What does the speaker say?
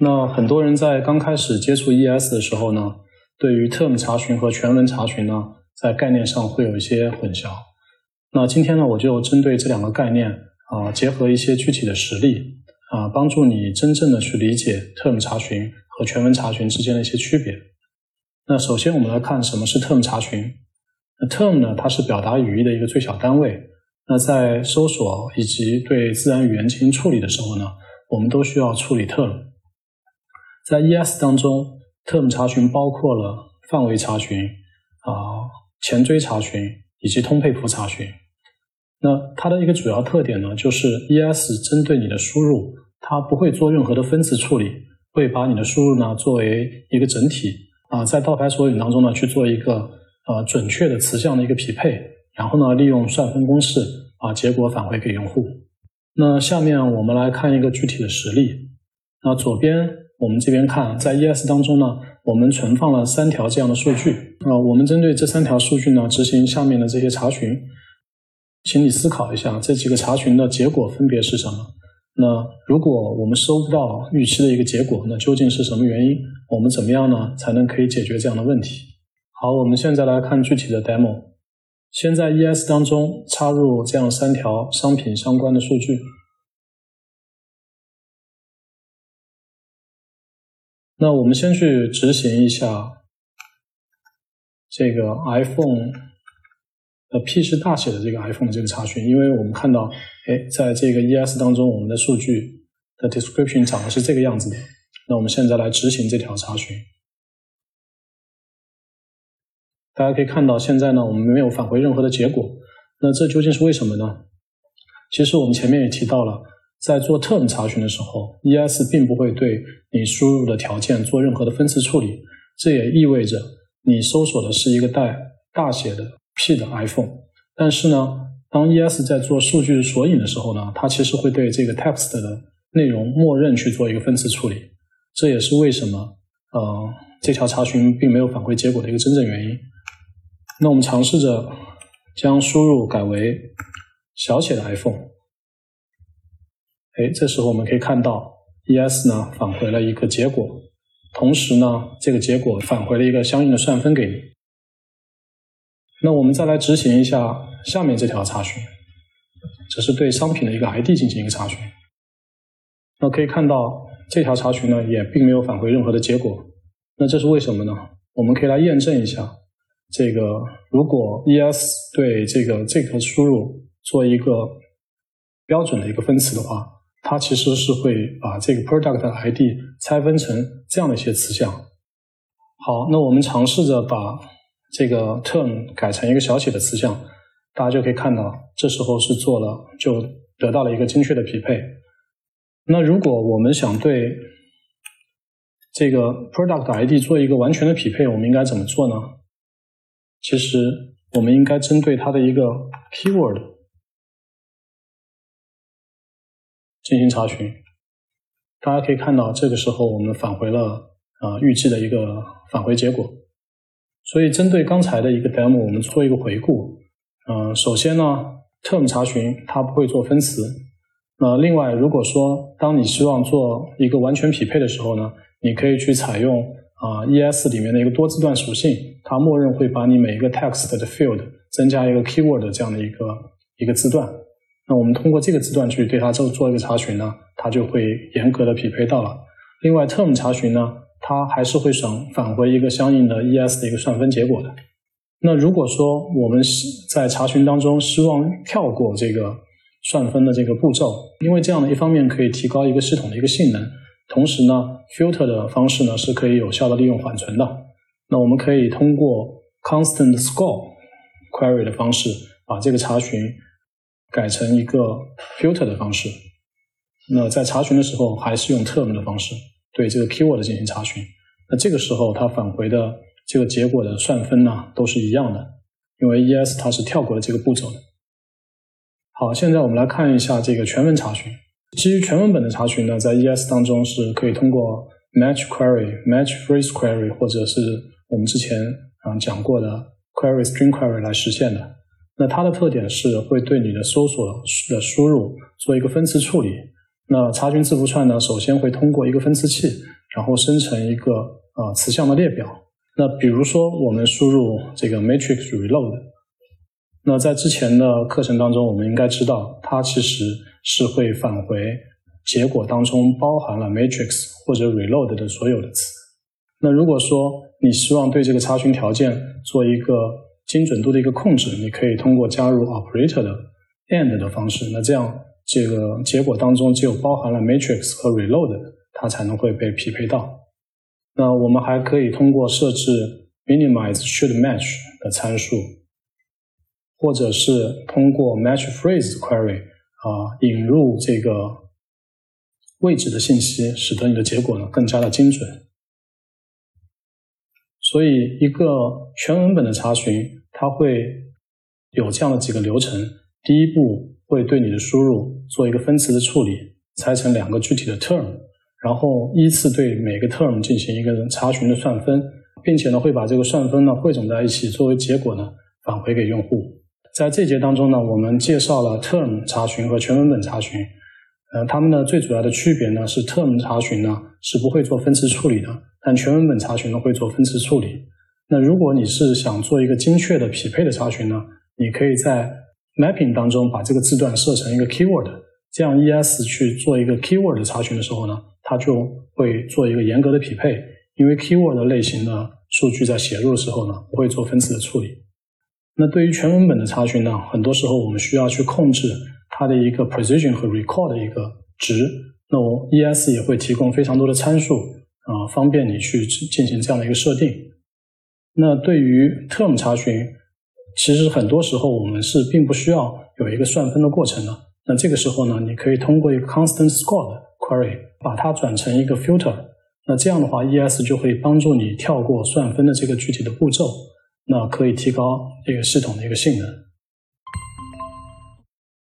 那很多人在刚开始接触 ES 的时候呢，对于 term 查询和全文查询呢，在概念上会有一些混淆。那今天呢，我就针对这两个概念啊，结合一些具体的实例啊，帮助你真正的去理解 term 查询和全文查询之间的一些区别。那首先我们来看什么是 term 查询。那 term 呢，它是表达语义的一个最小单位。那在搜索以及对自然语言进行处理的时候呢，我们都需要处理 term。在 ES 当中，term 查询包括了范围查询、啊前缀查询以及通配符查询。那它的一个主要特点呢，就是 ES 针对你的输入，它不会做任何的分词处理，会把你的输入呢作为一个整体啊，在倒排索引当中呢去做一个呃准确的词项的一个匹配，然后呢利用算分公式把结果返回给用户。那下面我们来看一个具体的实例。那左边。我们这边看，在 ES 当中呢，我们存放了三条这样的数据啊。我们针对这三条数据呢，执行下面的这些查询。请你思考一下，这几个查询的结果分别是什么？那如果我们收不到预期的一个结果，那究竟是什么原因？我们怎么样呢，才能可以解决这样的问题？好，我们现在来看具体的 demo。先在 ES 当中插入这样三条商品相关的数据。那我们先去执行一下这个 iPhone 呃 P 是大写的这个 iPhone 的这个查询，因为我们看到，哎，在这个 ES 当中，我们的数据的 description 长的是这个样子的。那我们现在来执行这条查询，大家可以看到，现在呢，我们没有返回任何的结果。那这究竟是为什么呢？其实我们前面也提到了。在做 term 查询的时候，ES 并不会对你输入的条件做任何的分词处理，这也意味着你搜索的是一个带大写的 P 的 iPhone。但是呢，当 ES 在做数据索引的时候呢，它其实会对这个 text 的内容默认去做一个分词处理。这也是为什么呃这条查询并没有返回结果的一个真正原因。那我们尝试着将输入改为小写的 iPhone。哎，这时候我们可以看到，ES 呢返回了一个结果，同时呢，这个结果返回了一个相应的算分给你。那我们再来执行一下下面这条查询，这是对商品的一个 ID 进行一个查询。那可以看到这条查询呢也并没有返回任何的结果。那这是为什么呢？我们可以来验证一下，这个如果 ES 对这个这个输入做一个标准的一个分词的话。它其实是会把这个 product ID 拆分成这样的一些词项。好，那我们尝试着把这个 term 改成一个小写的词项，大家就可以看到，这时候是做了，就得到了一个精确的匹配。那如果我们想对这个 product ID 做一个完全的匹配，我们应该怎么做呢？其实我们应该针对它的一个 keyword。进行查询，大家可以看到，这个时候我们返回了啊预计的一个返回结果。所以针对刚才的一个 demo，我们做一个回顾。嗯，首先呢，term 查询它不会做分词。那另外，如果说当你希望做一个完全匹配的时候呢，你可以去采用啊 ES 里面的一个多字段属性，它默认会把你每一个 text 的 field 增加一个 keyword 这样的一个一个字段。那我们通过这个字段去对它做做一个查询呢，它就会严格的匹配到了。另外，term 查询呢，它还是会返返回一个相应的 ES 的一个算分结果的。那如果说我们是在查询当中希望跳过这个算分的这个步骤，因为这样的一方面可以提高一个系统的一个性能，同时呢，filter 的方式呢是可以有效的利用缓存的。那我们可以通过 constant score query 的方式把这个查询。改成一个 filter 的方式，那在查询的时候还是用 term 的方式对这个 keyword 进行查询。那这个时候它返回的这个结果的算分呢都是一样的，因为 ES 它是跳过了这个步骤的。好，现在我们来看一下这个全文查询。基于全文本的查询呢，在 ES 当中是可以通过 match query、match phrase query 或者是我们之前啊讲过的 query string query 来实现的。那它的特点是会对你的搜索的输入做一个分词处理，那查询字符串呢，首先会通过一个分词器，然后生成一个呃词项的列表。那比如说我们输入这个 matrix reload，那在之前的课程当中，我们应该知道它其实是会返回结果当中包含了 matrix 或者 reload 的所有的词。那如果说你希望对这个查询条件做一个精准度的一个控制，你可以通过加入 operator 的 and 的方式。那这样这个结果当中只有包含了 matrix 和 reload，它才能会被匹配到。那我们还可以通过设置 minimize should match 的参数，或者是通过 match phrase query 啊引入这个位置的信息，使得你的结果呢更加的精准。所以，一个全文本的查询，它会有这样的几个流程：第一步会对你的输入做一个分词的处理，拆成两个具体的 term。然后依次对每个 term 进行一个查询的算分，并且呢会把这个算分呢汇总在一起，作为结果呢返回给用户。在这节当中呢，我们介绍了 term 查询和全文本查询。呃，它们的最主要的区别呢是 term 查询呢是不会做分词处理的，但全文本查询呢会做分词处理。那如果你是想做一个精确的匹配的查询呢，你可以在 mapping 当中把这个字段设成一个 keyword，这样 ES 去做一个 keyword 的查询的时候呢。它就会做一个严格的匹配，因为 keyword 类型的数据在写入的时候呢，不会做分词的处理。那对于全文本的查询呢，很多时候我们需要去控制它的一个 precision 和 recall 的一个值。那我 ES 也会提供非常多的参数啊，方便你去进行这样的一个设定。那对于 term 查询，其实很多时候我们是并不需要有一个算分的过程的。那这个时候呢，你可以通过一个 constant score。query 把它转成一个 filter，那这样的话，ES 就会帮助你跳过算分的这个具体的步骤，那可以提高这个系统的一个性能。